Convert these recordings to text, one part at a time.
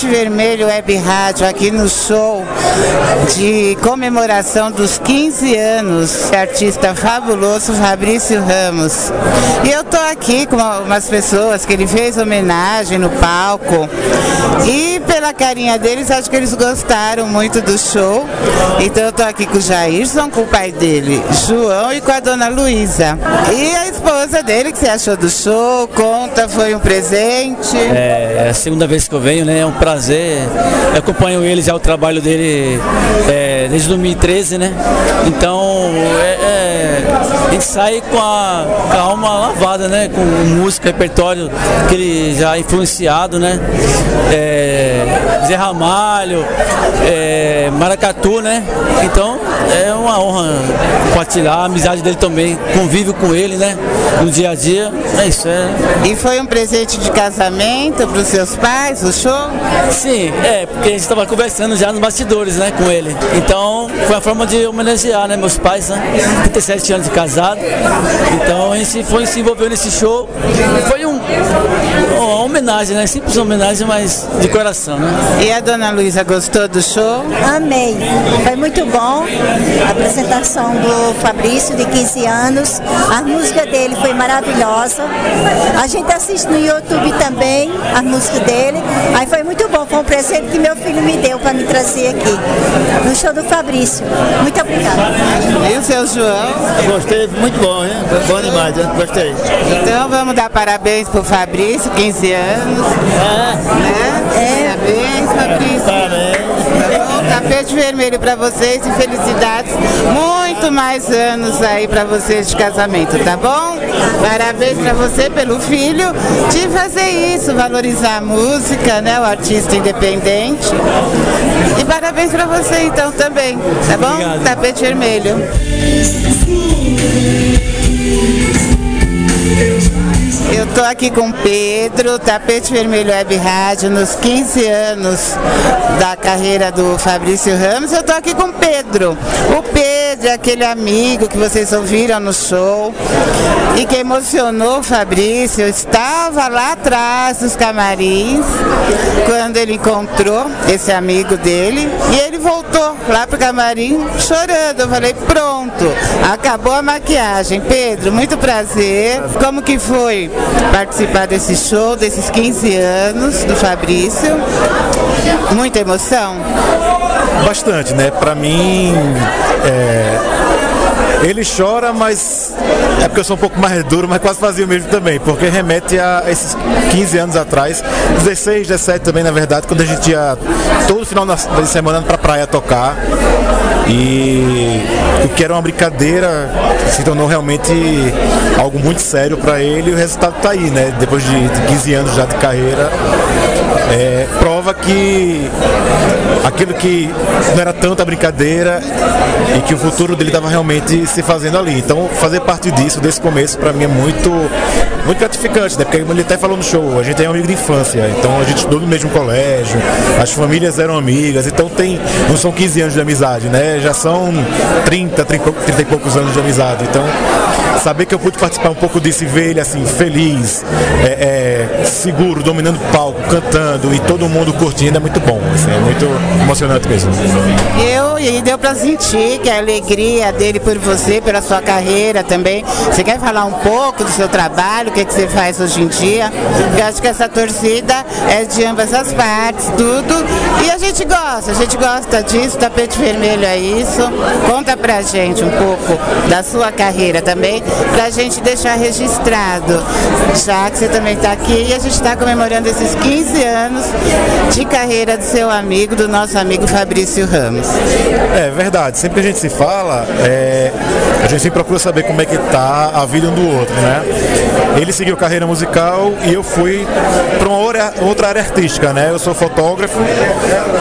Tapete Vermelho Web Rádio aqui no show de comemoração dos 15 anos do artista fabuloso Fabrício Ramos. E eu tô aqui com umas pessoas que ele fez homenagem no palco. E pela carinha deles, acho que eles gostaram muito do show. Então eu tô aqui com o Jairson, com o pai dele, João, e com a dona Luísa. E a esposa dele, que você achou do show? Conta, foi um presente? É, é a segunda vez que eu venho, né? É um prazer. Eu acompanho ele já o trabalho dele é, desde 2013, né? Então é, é, a gente sai com a, com a alma lavada, né? Com música, repertório que ele já é influenciado, né? É, Zé Ramalho, é, Maracatu, né? Então é uma honra compartilhar a amizade dele também, convívio com ele, né? No dia a dia. É isso, é. E foi um presente de casamento para os seus pais, o show? Sim, é, porque a gente estava conversando já nos bastidores, né, com ele. Então, foi uma forma de homenagear, né, meus pais, né, 37 anos de casado. Então, a gente foi se envolveu nesse show. Foi um, uma homenagem, né, simples homenagem, mas de coração, né. E a dona Luísa gostou do show? Amei, foi muito bom a apresentação do Fabrício, de 15 anos. A música dele foi maravilhosa. A gente assiste no YouTube também a música dele. Aí foi muito bom, foi um presente que meu filho me deu para me trazer aqui, no show do Fabrício. Muito obrigada. E o seu João? Gostei, muito bom, hein? Bom demais, hein? gostei. Então vamos dar parabéns pro Fabrício, 15 anos. É, Né? É. Parabéns, Fabrício. parabéns. Tapete vermelho para vocês e felicidades. Muito mais anos aí para vocês de casamento, tá bom? Parabéns para você pelo filho de fazer isso, valorizar a música, né? O artista independente. E parabéns para você então também, tá bom? Obrigado. Tapete vermelho. Tô aqui com Pedro, Tapete Vermelho Web Rádio, nos 15 anos da carreira do Fabrício Ramos. Eu tô aqui com Pedro. O Pedro é aquele amigo que vocês ouviram no show e que emocionou o Fabrício. Eu estava lá atrás dos camarins quando ele encontrou esse amigo dele e ele voltou lá pro camarim chorando. Eu falei, pronto, acabou a maquiagem. Pedro, muito prazer. Como que foi participar desse show, desses 15 anos do Fabrício? Muita emoção? Bastante, né? Pra mim, é, ele chora, mas é porque eu sou um pouco mais duro, mas quase fazia o mesmo também, porque remete a esses 15 anos atrás, 16, 17 também, na verdade, quando a gente ia todo final da semana pra praia tocar. E o que era uma brincadeira se tornou realmente algo muito sério para ele e o resultado tá aí, né? Depois de, de 15 anos já de carreira, é, prova que aquilo que não era tanta brincadeira e que o futuro dele estava realmente se fazendo ali. Então, fazer parte disso, desse começo, para mim é muito, muito gratificante, né? Porque ele até falou no show, a gente é amigo de infância, então a gente estudou no mesmo colégio, as famílias eram amigas, então tem, não são 15 anos de amizade, né? Já são 30, 30, 30 e poucos anos de amizade. Então, saber que eu pude participar um pouco disso e ver ele assim, feliz, é, é, seguro, dominando o palco, cantando e todo mundo curtindo é muito bom. assim, é muito emocionante mesmo. Eu e deu para sentir que a alegria dele por você, pela sua carreira também. Você quer falar um pouco do seu trabalho, o que, que você faz hoje em dia? Eu acho que essa torcida é de ambas as partes, tudo. E a gente gosta, a gente gosta disso, tapete vermelho é isso. Conta pra gente um pouco da sua carreira também, pra gente deixar registrado, já que você também está aqui e a gente está comemorando esses 15 anos de carreira do seu amigo, do nosso amigo Fabrício Ramos. É verdade, sempre que a gente se fala, é, a gente sempre procura saber como é que tá a vida um do outro, né? Ele seguiu carreira musical e eu fui para uma outra- área artística, né? Eu sou fotógrafo,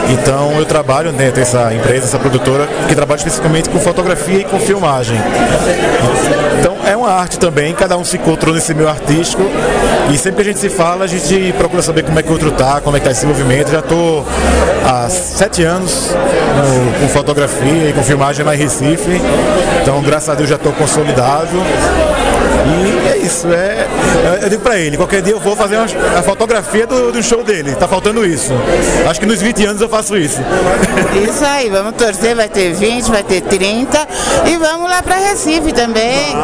então eu trabalho dentro dessa empresa, essa produtora, que trabalha especificamente com fotografia e com filmagem. Então é uma arte também, cada um se encontrou nesse meio artístico e sempre que a gente se fala, a gente procura saber como é que o outro tá, como é que tá esse movimento. Já estou há sete anos no, com fotografia e com filmagem lá em Recife, então graças a Deus já estou consolidado. E é isso, é, eu digo pra ele, qualquer dia eu vou fazer uma, a fotografia do, do show dele, tá faltando isso. Acho que nos 20 anos eu faço isso. Isso aí, vamos torcer, vai ter 20, vai ter 30 e vamos lá para Recife também.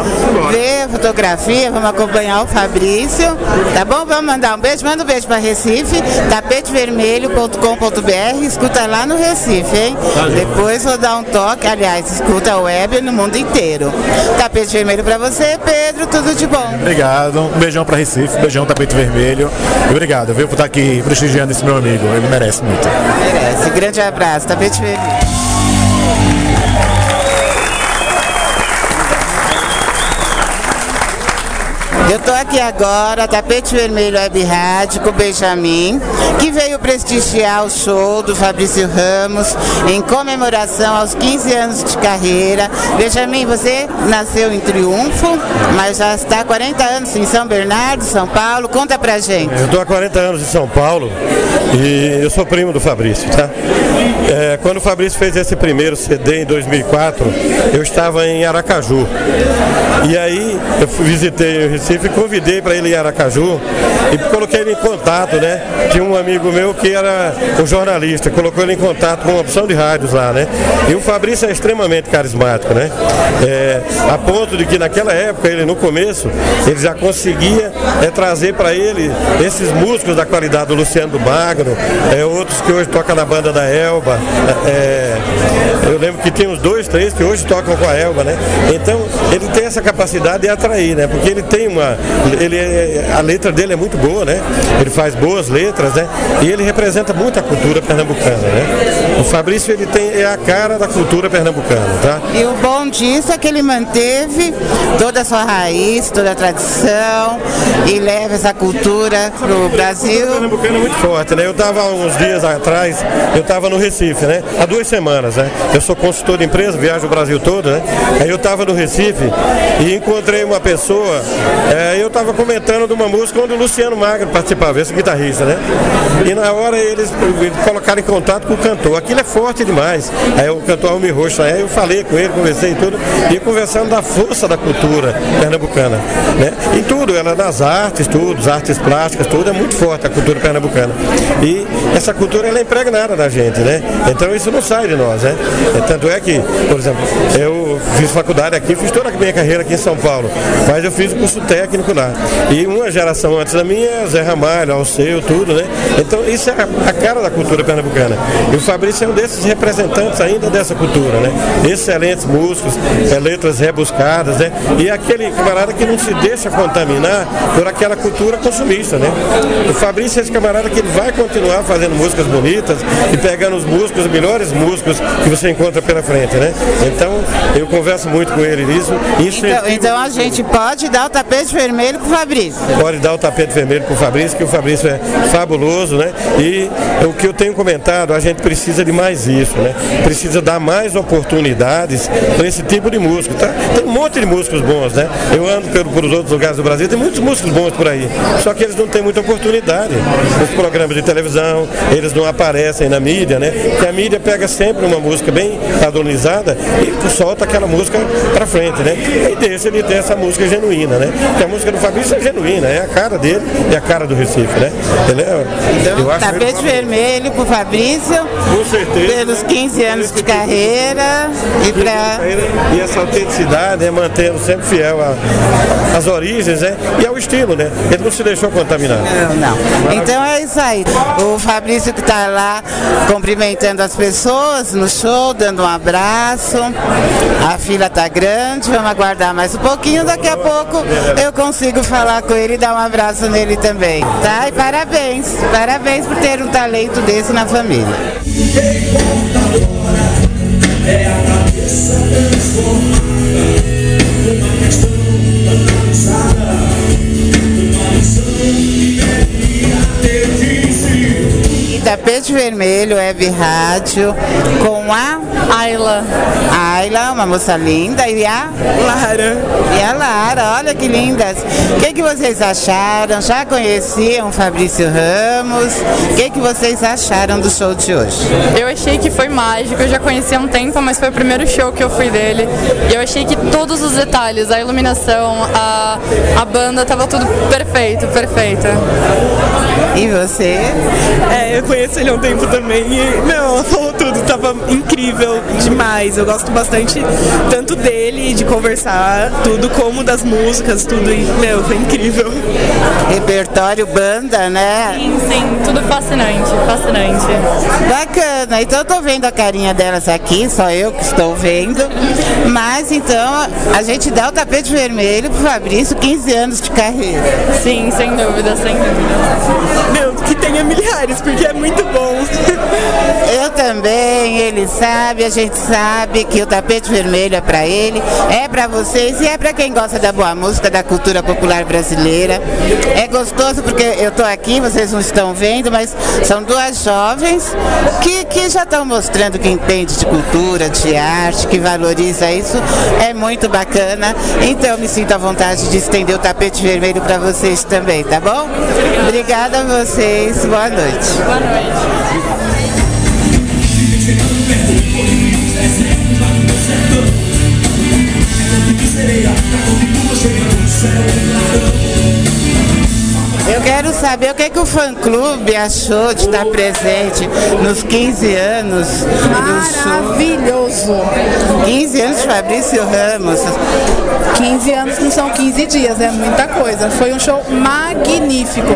ver a fotografia, vamos acompanhar o Fabrício, tá bom? Vamos mandar um beijo, manda um beijo para Recife, tapetevermelho.com.br, escuta lá no Recife, hein? Depois vou dar um toque, aliás, escuta a web no mundo inteiro. Tapete vermelho para você, Pedro, tudo de bom. Obrigado, um beijão pra Recife, um beijão tapete vermelho. E obrigado, viu, por estar aqui prestigiando esse meu amigo, ele merece muito. Merece. Grande abraço, tapete vermelho. Eu estou aqui agora, Tapete Vermelho Web Rádio, com o Benjamin, que veio prestigiar o show do Fabrício Ramos em comemoração aos 15 anos de carreira. Benjamin, você nasceu em Triunfo, mas já está há 40 anos em São Bernardo, São Paulo. Conta pra gente. Eu estou há 40 anos em São Paulo e eu sou primo do Fabrício, tá? É, quando o Fabrício fez esse primeiro CD em 2004, eu estava em Aracaju. E aí eu visitei o Recife e convidei para ele ir em Aracaju e coloquei ele em contato, né? Tinha um amigo meu que era um jornalista, colocou ele em contato com uma opção de rádios lá, né? E o Fabrício é extremamente carismático, né? É, a ponto de que naquela época, ele no começo, ele já conseguia é, trazer para ele esses músicos da qualidade do Luciano do Magno, é, outros que hoje tocam na banda da Elba. é, eu lembro que tem uns dois, três que hoje tocam com a Elba, né? Então, ele tem essa capacidade de atrair, né? Porque ele tem uma. Ele, é- a letra dele é muito boa, né? Ele faz boas letras, né? E ele representa muito a cultura pernambucana, né? Fabrício, ele tem, é a cara da cultura pernambucana, tá? E o bom disso é que ele manteve toda a sua raiz, toda a tradição e leva essa cultura pro Brasil. Pernambucano é muito forte, né? Eu estava uns dias atrás, eu estava no Recife, né? Há duas semanas, né? Eu sou consultor de empresa, viajo o Brasil todo, né? Aí eu estava no Recife e encontrei uma pessoa, é, eu estava comentando de uma música onde o Luciano Magro participava, esse guitarrista, né? E na hora eles colocaram em contato com o cantor. Aquilo é forte demais. Aí o cantor Almir Rocha, aí eu falei com ele, conversei e tudo, e conversando da força da cultura pernambucana, né? Em tudo, ela nas artes, tudo, as artes plásticas, tudo, é muito forte a cultura pernambucana. E essa cultura ela é impregnada na gente, né? Então isso não sai de nós, né? É, Tanto é que, por exemplo, eu fiz faculdade aqui, fiz toda a minha carreira aqui em São Paulo, mas eu fiz curso técnico lá. E uma geração antes da minha, é Zé Ramalho, Alceu, tudo, né? Então isso é a cara da cultura pernambucana. E o Fabrício é um desses representantes ainda dessa cultura, né? Excelentes músicos, é, letras rebuscadas, né? E aquele camarada que não se deixa contaminar por aquela cultura consumista, né? O Fabrício é esse camarada que ele vai continuar fazendo músicas bonitas e pegando os músicos, os melhores músicos que você encontra pela frente, né? Então, eu converso muito com ele nisso. Então, então a gente pode dar o tapete vermelho pro Fabrício. pode dar o tapete vermelho para o Fabrício, que o Fabrício é fabuloso, né? E o que eu tenho comentado, a gente precisa de mais isso, né? Precisa dar mais oportunidades para esse tipo de músico, tá? Tem um monte de músicos bons, né? Eu ando pelo, por os outros lugares do Brasil, tem muitos músicos bons por aí, só que eles não têm muita oportunidade nos programas de televisão, eles não aparecem na mídia, né? Porque a mídia pega sempre uma música bem padronizada e solta aquela música para frente, né? E deixa ele ter essa música genuína, né? Porque a música do Fabrício é genuína, é a cara dele e a cara do Recife, né? Ele é, eu acho Tapete vermelho pro Fabrício, com certeza. Pelos 15 anos de carreira e pra. E essa autenticidade, né, mantendo sempre fiel às origens, né? E ao estilo, né? Ele não se deixou contaminar. Não, não. Então é isso aí. O Fabrício que está lá cumprimentando as pessoas no show, dando um abraço. A fila tá grande, vamos aguardar mais um pouquinho. Daqui a pouco eu consigo falar com ele e dar um abraço nele também. Tá? E parabéns. Parabéns por ter um talento desse na família. É cabeça transformada. Uma questão banalizada Tapete vermelho, web rádio, com a Ayla. a Ilã, uma moça linda, e a Lara. E a Lara, olha que lindas. O que, que vocês acharam? Já conheciam o Fabrício Ramos? O que, que vocês acharam do show de hoje? Eu achei que foi mágico, eu já conhecia há um tempo, mas foi o primeiro show que eu fui dele. E eu achei que todos os detalhes, a iluminação, a, a banda, tava tudo perfeito, perfeito. E você? É, eu conheço ele há um tempo também e, tudo, tava incrível demais. Eu gosto bastante tanto dele, de conversar, tudo, como das músicas, tudo, e, meu, foi incrível. Repertório banda, né? Sim, sim, tudo fascinante, fascinante. Bacana, então eu tô vendo a carinha delas aqui, só eu que estou vendo. Mas então a gente dá o tapete vermelho pro Fabrício, 15 anos de carreira. Sim, sem dúvida, sem dúvida. Meu, que tenha milhares, porque é muito bom. Eu também, ele sabe, a gente sabe que o tapete vermelho é para ele, é para vocês e é para quem gosta da boa música, da cultura popular brasileira. É gostoso porque eu tô aqui, vocês não estão vendo, mas são duas jovens que, que já estão mostrando que entende de cultura, de arte, que valoriza isso. É muito bacana. Então me sinto à vontade de estender o tapete vermelho para vocês também, tá bom? Obrigada a vocês. Boa noite. Boa noite. say. you Eu quero saber o que, que o fã-clube achou de estar presente nos 15 anos do show. Maravilhoso. 15 anos de Fabrício Ramos. 15 anos não são 15 dias, é muita coisa. Foi um show magnífico.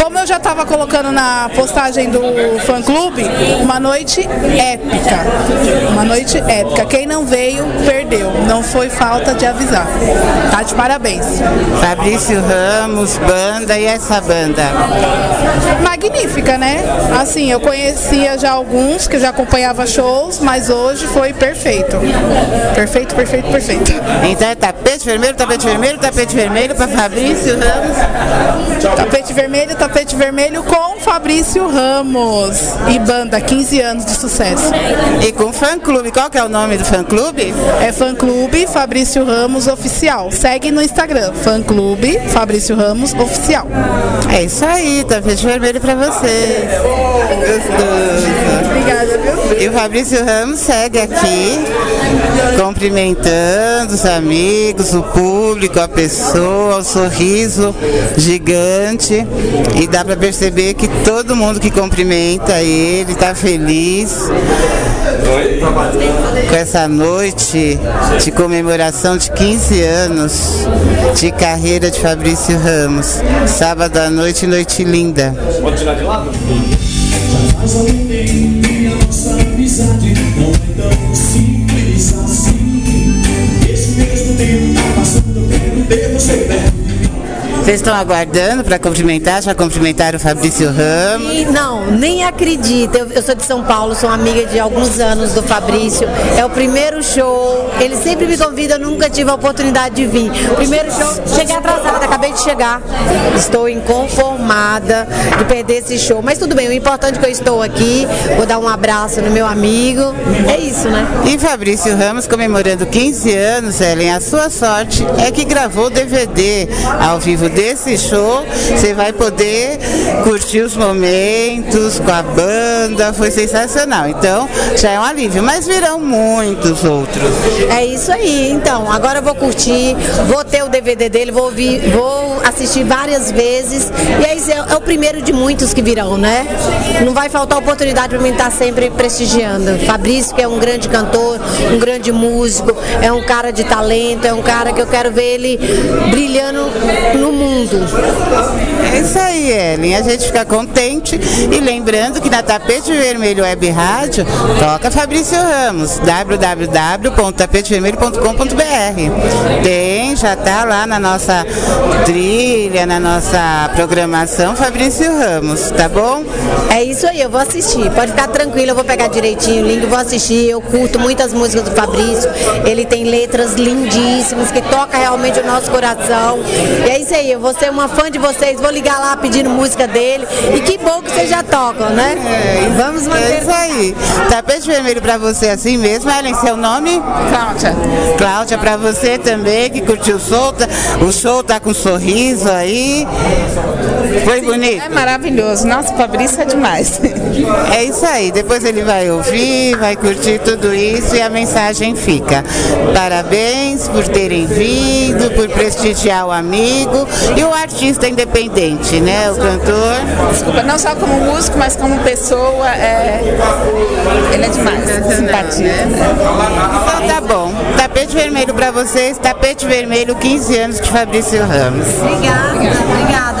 Como eu já estava colocando na postagem do fã clube, uma noite épica. Uma noite épica. Quem não veio, perdeu. Não foi falta de avisar. Tá de parabéns. Fabrício Ramos, banda e essa banda. Magnífica, né? Assim, eu conhecia já alguns, que eu já acompanhava shows, mas hoje foi perfeito. Perfeito, perfeito, perfeito. Então é tapete vermelho, tapete vermelho, tapete vermelho para Fabrício Ramos. Tapete vermelho, tapete vermelho com Fabrício Ramos e banda 15 anos de sucesso. E com fã clube, qual que é o nome do fã clube? É fã clube Fabrício Ramos oficial. Segue no Instagram, fã clube Fabrício Ramos oficial. É isso aí, tapete vermelho para você. Gostoso. Obrigada, viu? E o Fabrício Ramos segue aqui, cumprimentando os amigos, o público, a pessoa, o sorriso gigante. E dá para perceber que todo mundo que cumprimenta ele está feliz com essa noite de comemoração de 15 anos de carreira de Fabrício Ramos. Sábado à noite, noite linda. Pode tirar de lado? Faz alguém e a nossa amizade não é tão simples assim. Esse mesmo tempo tá passando, eu quero ter você perto. Vocês estão aguardando para cumprimentar? Já cumprimentaram o Fabrício Ramos? E não, nem acredito. Eu, eu sou de São Paulo, sou amiga de alguns anos do Fabrício. É o primeiro show. Ele sempre me convida, eu nunca tive a oportunidade de vir. Primeiro show, cheguei atrasada, acabei de chegar. Estou inconformada de perder esse show. Mas tudo bem, o importante é que eu estou aqui. Vou dar um abraço no meu amigo. É isso, né? E Fabrício Ramos comemorando 15 anos, Ellen, a sua sorte é que gravou o DVD ao vivo desse show. Você vai poder curtir os momentos com a banda, foi sensacional. Então, já é um alívio, mas virão muitos outros. É isso aí. Então, agora eu vou curtir, vou ter o DVD dele, vou ouvir, vou assistir várias vezes. E aí é, é o primeiro de muitos que virão, né? Não vai faltar oportunidade para mim estar sempre prestigiando. Fabrício, que é um grande cantor, um grande músico, é um cara de talento, é um cara que eu quero ver ele brilhando no mundo. É isso aí, Ellen. A gente fica contente e lembrando que na Tapete Vermelho Web Rádio toca Fabrício Ramos, www.tapetevermelho.com.br. Tem, já tá lá na nossa trilha, na nossa programação, Fabrício Ramos, tá bom? É isso aí, eu vou assistir. Pode ficar tranquilo, eu vou pegar direitinho o link, vou assistir. Eu curto muitas músicas do Fabrício. Ele tem letras lindíssimas que toca realmente o nosso coração. E é isso aí, vou ser uma fã de vocês, vou ligar lá pedindo música dele. E que bom que vocês já tocam, né? É, Vamos é manter isso aí. Tapete vermelho pra você assim mesmo, Ellen, seu nome? Cláudia. Cláudia, pra você também, que curtiu o show. tá- O show tá com um sorriso aí. Foi bonito? É maravilhoso. Nossa, Fabrício é demais. É isso aí. Depois ele vai ouvir, vai curtir tudo isso e a mensagem fica. Parabéns por terem vindo, por prestigiar o amigo e o artista independente, né? O cantor. Desculpa, não só como músico, mas como pessoa, é... ele é demais. Simpatia. Então tá bom. Tapete vermelho pra vocês, tapete vermelho, 15 anos de Fabrício Ramos. Obrigada, obrigada.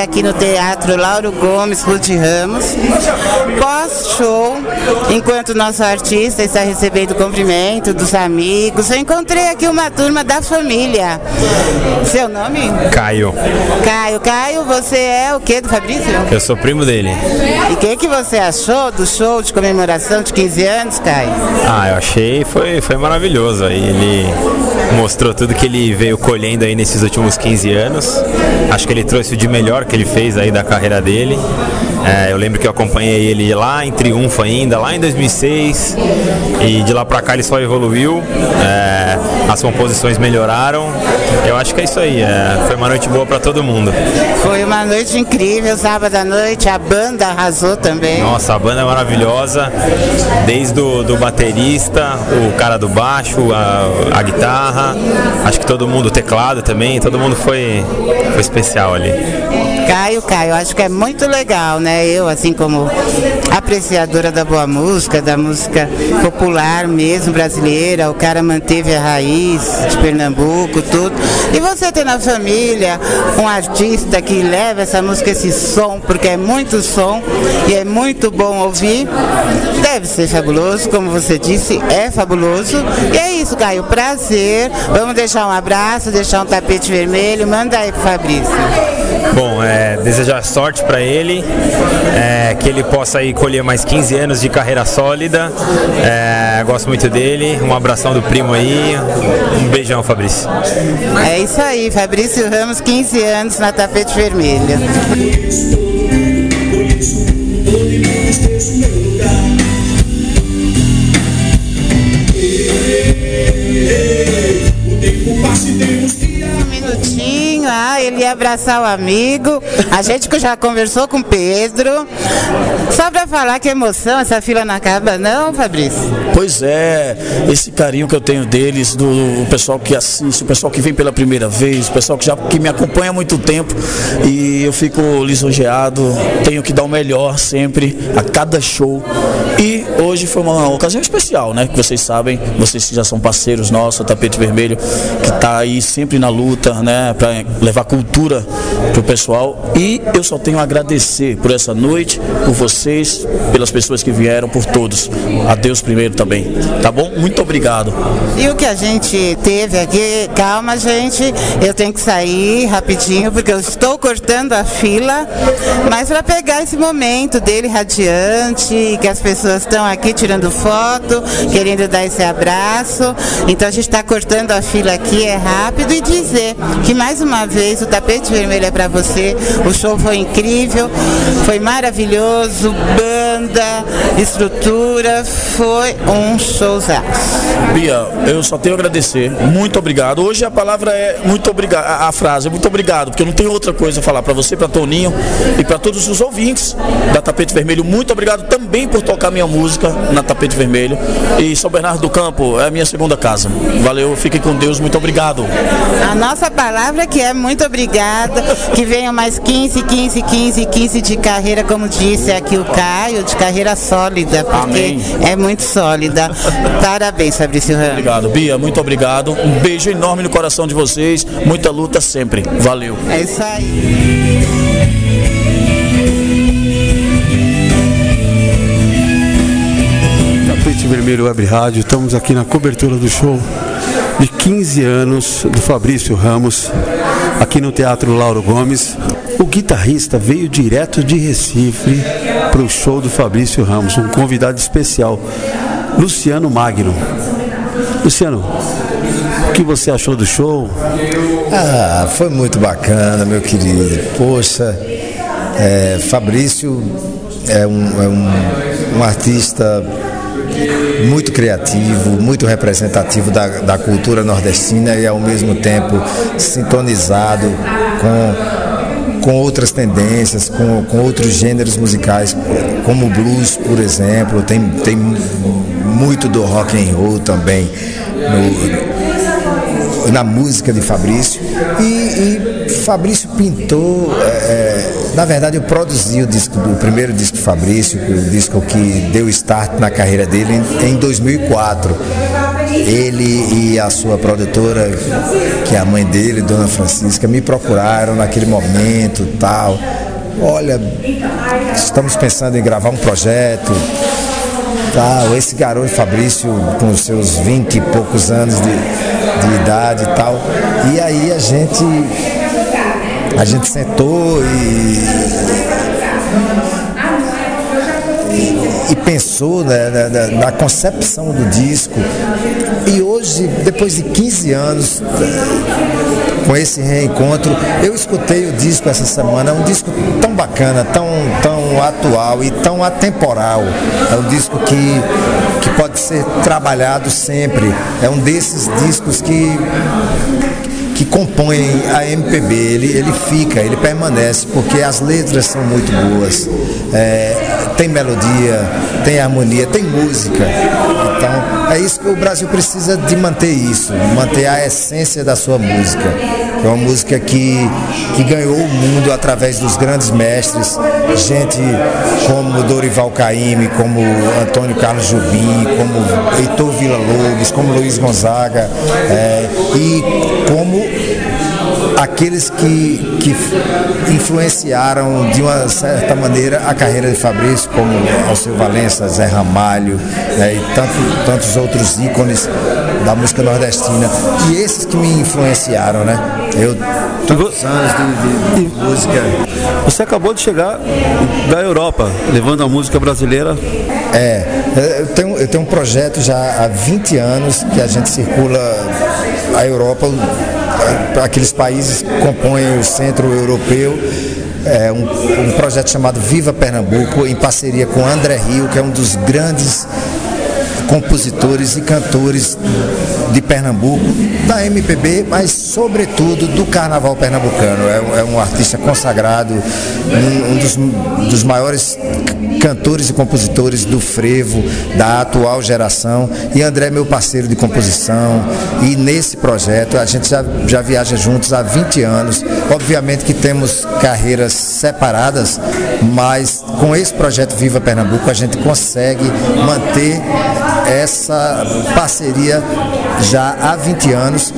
Aqui no Teatro Lauro Gomes Ruth Ramos. Pós-show, enquanto nosso artista está recebendo cumprimento dos amigos, eu encontrei aqui uma turma da família. Seu nome? Caio. Caio. Caio, você é o que do Fabrício? Eu sou primo dele. E o que, que você achou do show de comemoração de 15 anos, Caio? Ah, eu achei foi foi maravilhoso. Aí ele mostrou tudo que ele veio colhendo aí nesses últimos 15 anos. Acho que ele trouxe o de melhor que ele fez aí da carreira dele. É, eu lembro que eu acompanhei ele lá em Triunfo ainda, lá em 2006. E de lá pra cá ele só evoluiu. É, as composições melhoraram. Eu acho que é isso aí. é, foi uma noite boa pra todo mundo. Foi uma noite incrível, sábado à noite, a banda arrasou também. Nossa, a banda é maravilhosa, desde o do baterista, o cara do baixo, a, a guitarra, acho que todo mundo, teclado também, todo mundo foi, foi especial ali. Caio, Caio, acho que é muito legal, né? Eu, assim como apreciadora da boa música, da música popular mesmo, brasileira, o cara manteve a raiz de Pernambuco, tudo. E você ter na família um artista que leva essa música, esse som, porque é muito som e é muito bom ouvir, deve ser fabuloso, como você disse, é fabuloso. E é isso, Caio, prazer. Vamos deixar um abraço, deixar um tapete vermelho, manda aí pro Fabrício. Bom, é, desejar sorte para ele, é, que ele possa aí colher mais 15 anos de carreira sólida. É, gosto muito dele, um abração do primo aí, um beijão, Fabrício. É isso aí, Fabrício Ramos, 15 anos na tapete vermelho. Ele ia abraçar o amigo. A gente já conversou com o Pedro. Só pra falar que emoção, essa fila não acaba, não, Fabrício? Pois é, esse carinho que eu tenho deles, do, do pessoal que assiste, o pessoal que vem pela primeira vez, o pessoal que já que me acompanha há muito tempo e eu fico lisonjeado, tenho que dar o melhor sempre a cada show. E hoje foi uma ocasião especial, né? Que vocês sabem, vocês que já são parceiros nossos, Tapete Vermelho, que está aí sempre na luta, né? Para levar cultura pro pessoal. E eu só tenho a agradecer por essa noite, por vocês, pelas pessoas que vieram, por todos. A Deus primeiro também, tá bom? Muito obrigado. E o que a gente teve aqui, calma gente, eu tenho que sair rapidinho porque eu estou cortando a fila, mas para pegar esse momento dele radiante, que as pessoas estão aqui tirando foto, querendo dar esse abraço. Então a gente está cortando a fila aqui, é rápido, e dizer que mais uma vez o tapete vermelho é para você. O show foi incrível, foi maravilhoso, banda, estrutura, foi um showzaço. Bia, eu só tenho a agradecer. Muito obrigado. Hoje a palavra é muito obrigado, a, frase é muito obrigado, porque eu não tenho outra coisa a falar para você, para Toninho e para todos os ouvintes da Tapete Vermelho. Muito obrigado também por tocar minha música na Tapete Vermelho. E São Bernardo do Campo é a minha segunda casa. Valeu, fiquem com Deus. Muito obrigado. A nossa palavra que é muito obrigada, que venham mais 15, 15, 15, 15 de carreira, como disse aqui o Caio, de carreira sólida, porque Amém. é muito sólida. Parabéns, Fabrício Ramos. Obrigado, Bia. Muito obrigado. Um beijo enorme no coração de vocês. Muita luta sempre. Valeu. É isso aí. Tapete Vermelho Web Rádio, estamos aqui na cobertura do show de 15 anos do Fabrício Ramos, aqui no Teatro Lauro Gomes. O guitarrista veio direto de Recife para o show do Fabrício Ramos, um convidado especial, Luciano Magno. Luciano, o que você achou do show? Ah, foi muito bacana, meu querido. Poxa, é, Fabrício é um, é um, um artista muito criativo, muito representativo da, da cultura nordestina e ao mesmo tempo sintonizado com, com outras tendências, com, com outros gêneros musicais, como o blues, por exemplo, tem, tem muito do rock and roll também no, na música de Fabrício. E, e Fabrício pintou, é, na verdade eu produzi o, disco, o primeiro disco de Fabrício, o disco que deu start na carreira dele em, em 2004. Ele e a sua produtora, que é a mãe dele, Dona Francisca, me procuraram naquele momento tal. Olha, estamos pensando em gravar um projeto, tal. Esse garoto Fabrício, com seus 20 e poucos anos de, de idade e tal. E aí a gente a gente sentou e, e pensou né, na, na, concepção do disco. E hoje, depois de 15 anos, com esse reencontro, eu escutei o disco essa semana, é um disco tão bacana, tão, tão atual e tão atemporal. É um disco que, que pode ser trabalhado sempre. É um desses discos que compõem a MPB, ele, ele fica, ele permanece, porque as letras são muito boas. É, tem melodia, tem harmonia, tem música. Então, é isso que o Brasil precisa de manter isso, manter a essência da sua música. É uma música que, que ganhou o mundo através dos grandes mestres, gente como Dorival Caymmi, como Antônio Carlos Jobim, como Heitor Villa-Lobos, como Luiz Gonzaga, é, e como aqueles que, que influenciaram de uma certa maneira a carreira de Fabrício, como Alceu Valença, Zé Ramalho né, e tanto, tantos outros ícones da música nordestina. E esses que me influenciaram, né? Eu tantos anos de, de, de música. Você acabou de chegar da Europa, levando a música brasileira. É, eu tenho, eu tenho um projeto já há 20 anos que a gente circula a Europa aqueles países que compõem o centro europeu. É um, um projeto chamado Viva Pernambuco, em parceria com André Rio, que é um dos grandes compositores e cantores de Pernambuco, da MPB, mas sobretudo do carnaval pernambucano. É, é um artista consagrado, um, um dos, dos maiores cantores e compositores do frevo, da atual geração. E André é meu parceiro de composição. E nesse projeto a gente já, já viaja juntos há 20 anos. Obviamente que temos carreiras separadas, mas com esse projeto Viva Pernambuco a gente consegue manter essa parceria já há 20 anos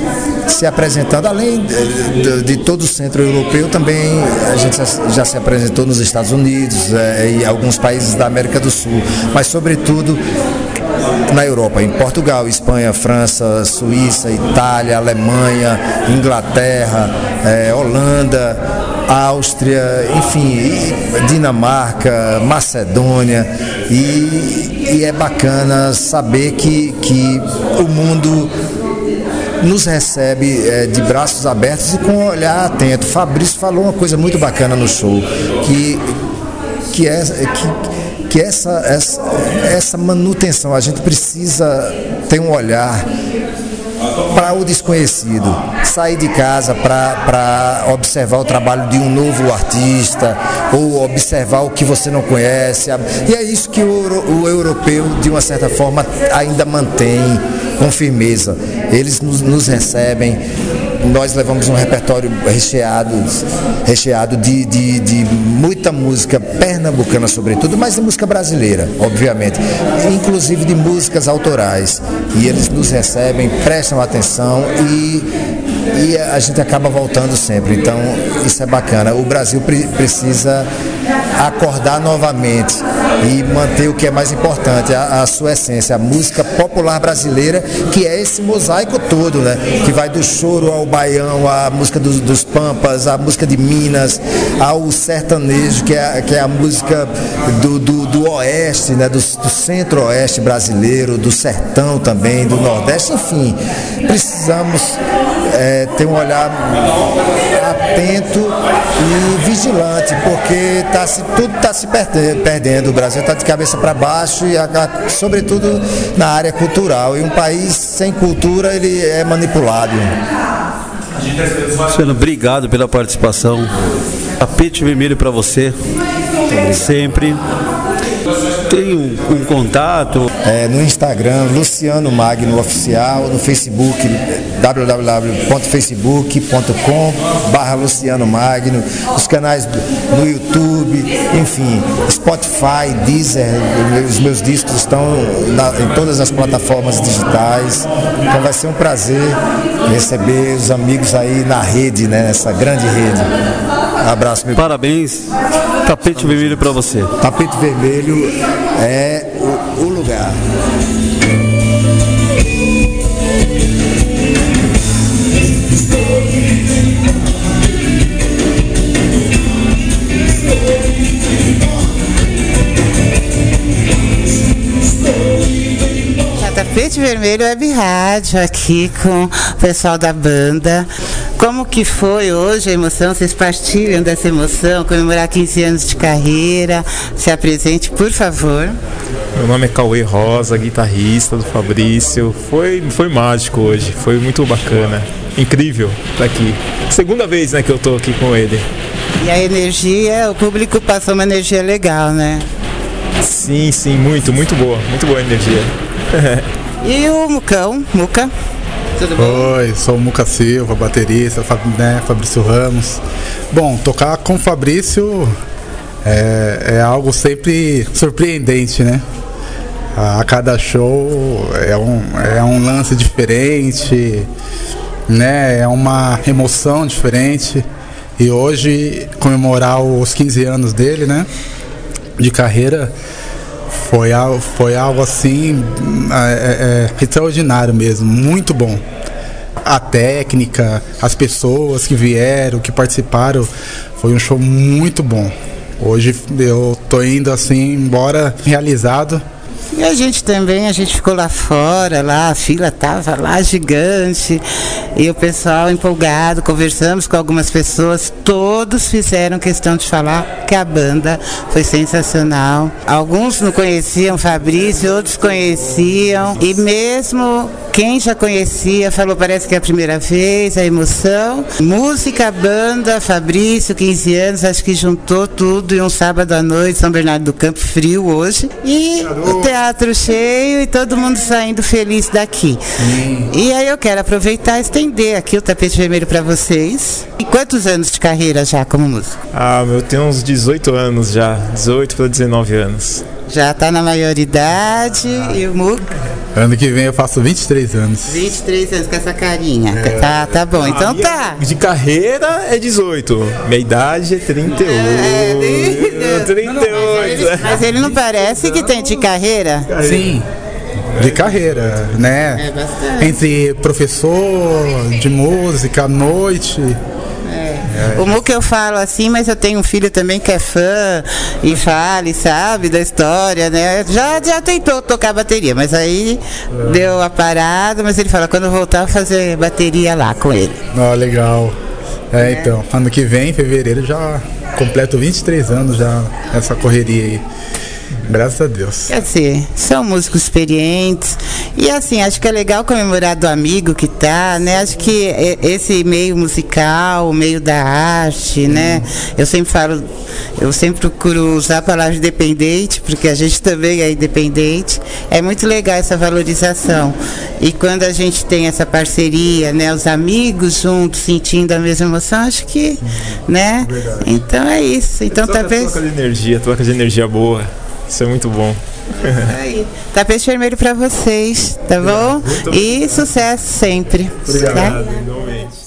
se apresentando, além de, de, todo o centro europeu, também a gente já, já se apresentou nos Estados Unidos é, e alguns países da América do Sul, mas sobretudo na Europa, em Portugal, Espanha, França, Suíça, Itália, Alemanha, Inglaterra, é, Holanda, Áustria, enfim, Dinamarca, Macedônia. E, e é bacana saber que, que o mundo nos recebe é, de braços abertos e com um olhar atento. Fabrício falou uma coisa muito bacana no show, que, que, é, que, que essa, essa, essa manutenção, a gente precisa ter um olhar para o desconhecido, sair de casa para observar o trabalho de um novo artista ou observar o que você não conhece. E é isso que o, o europeu, de uma certa forma, ainda mantém com firmeza. Eles nos, nos recebem nós levamos um repertório recheado, recheado de, de, de, muita música pernambucana, sobretudo, mas de música brasileira, obviamente, inclusive de músicas autorais. E eles nos recebem, prestam atenção e, e a gente acaba voltando sempre. Então, isso é bacana. O Brasil pre precisa acordar novamente e manter o que é mais importante, a, a sua essência, a música popular brasileira, que é esse mosaico todo, né? Que vai do choro ao baião, a música dos, dos pampas, a música de Minas, ao sertanejo, que é, que é a música do, do, do oeste, né? Do, do centro-oeste brasileiro, do sertão também, do nordeste, enfim. Precisamos é, ter um olhar atento e vigilante, porque tá se, tudo está se perde- perdendo. O Brasil está de cabeça para baixo e, a- a- sobretudo, na área cultural. E um país sem cultura ele é manipulado. Luciano, obrigado pela participação. Tapete vermelho para você. Sempre. Tem um, um contato. É, no Instagram, Luciano Magno Oficial, no Facebook, www.facebook.com barra Luciano Magno, os canais do- no YouTube, enfim, Spotify, Deezer, os meus discos estão na- em todas as plataformas digitais. Então vai ser um prazer receber os amigos aí na rede, né, nessa grande rede. Abraço, meu Parabéns. Tapete vermelho para você. Tapete vermelho é o, o lugar. Tapete Vermelho Web Rádio aqui com o pessoal da banda. Como que foi hoje a emoção? Vocês partilham dessa emoção? Comemorar 15 anos de carreira? Se apresente, por favor. Meu nome é Cauê Rosa, guitarrista do Fabrício. Foi, foi mágico hoje, foi muito bacana. Incrível estar aqui. Segunda vez né, que eu tô aqui com ele. E a energia, o público passou uma energia legal, né? Sim, sim, muito, muito boa. Muito boa a energia. E o Mucão, Muca? Tudo? Oi, sou o Muca Silva, baterista, né, Fabrício Ramos. Bom, tocar com o Fabrício é, é algo sempre surpreendente, né? A, a cada show é um, é um lance diferente, né? É uma emoção diferente. E hoje, comemorar os 15 anos dele, né? De carreira, foi algo, foi algo assim é, é, extraordinário mesmo, muito bom. A técnica, as pessoas que vieram, que participaram, foi um show muito bom. Hoje eu tô indo assim embora realizado. E a gente também, a gente ficou lá fora, lá, a fila tava lá gigante, e o pessoal empolgado, conversamos com algumas pessoas, todos fizeram questão de falar que a banda foi sensacional. Alguns não conheciam Fabrício, outros conheciam, e mesmo quem já conhecia falou, parece que é a primeira vez, a emoção. Música, banda, Fabrício, 15 anos, acho que juntou tudo em um sábado à noite, São Bernardo do Campo, frio hoje. E teatro cheio e todo mundo saindo feliz daqui. E aí eu quero aproveitar e estender aqui o tapete vermelho para vocês. E quantos anos de carreira já como músico? Ah, eu tenho uns 18 anos já, 18 para 19 anos. Já está na maioridade e o Muca, Ano que vem eu faço 23 anos. 23 anos com essa carinha. Tá, tá bom, A então tá. De carreira é 18, minha idade é 38. 38. Mas ele não parece que tem de carreira? Sim. De carreira, né? Entre professor de música à noite. O Muca eu falo assim, mas eu tenho um filho também que é fã e fale, sabe, da história, né? Já, já tentou tocar bateria, mas aí deu a parada, mas ele fala, quando eu voltar, eu fazer bateria lá com ele. Ó, legal. É, então, ano que vem, em fevereiro, já completo 23 anos já nessa correria aí. Graças a Deus. Quer dizer, são músicos experientes. E assim, acho que é legal comemorar do amigo que tá, né? Acho que esse meio musical, o meio da arte, né? Eu sempre falo, eu sempre procuro usar a palavra independente, porque a gente também é independente. É muito legal essa valorização. E quando a gente tem essa parceria, né? Os amigos juntos, sentindo a mesma emoção, acho que, né? Então é isso. Então Troca- talvez. Troca de energia, troca de energia boa. Isso é muito bom. Aí, tapete vermelho pra vocês, tá bom? E sucesso sempre. Obrigado, tá? igualmente.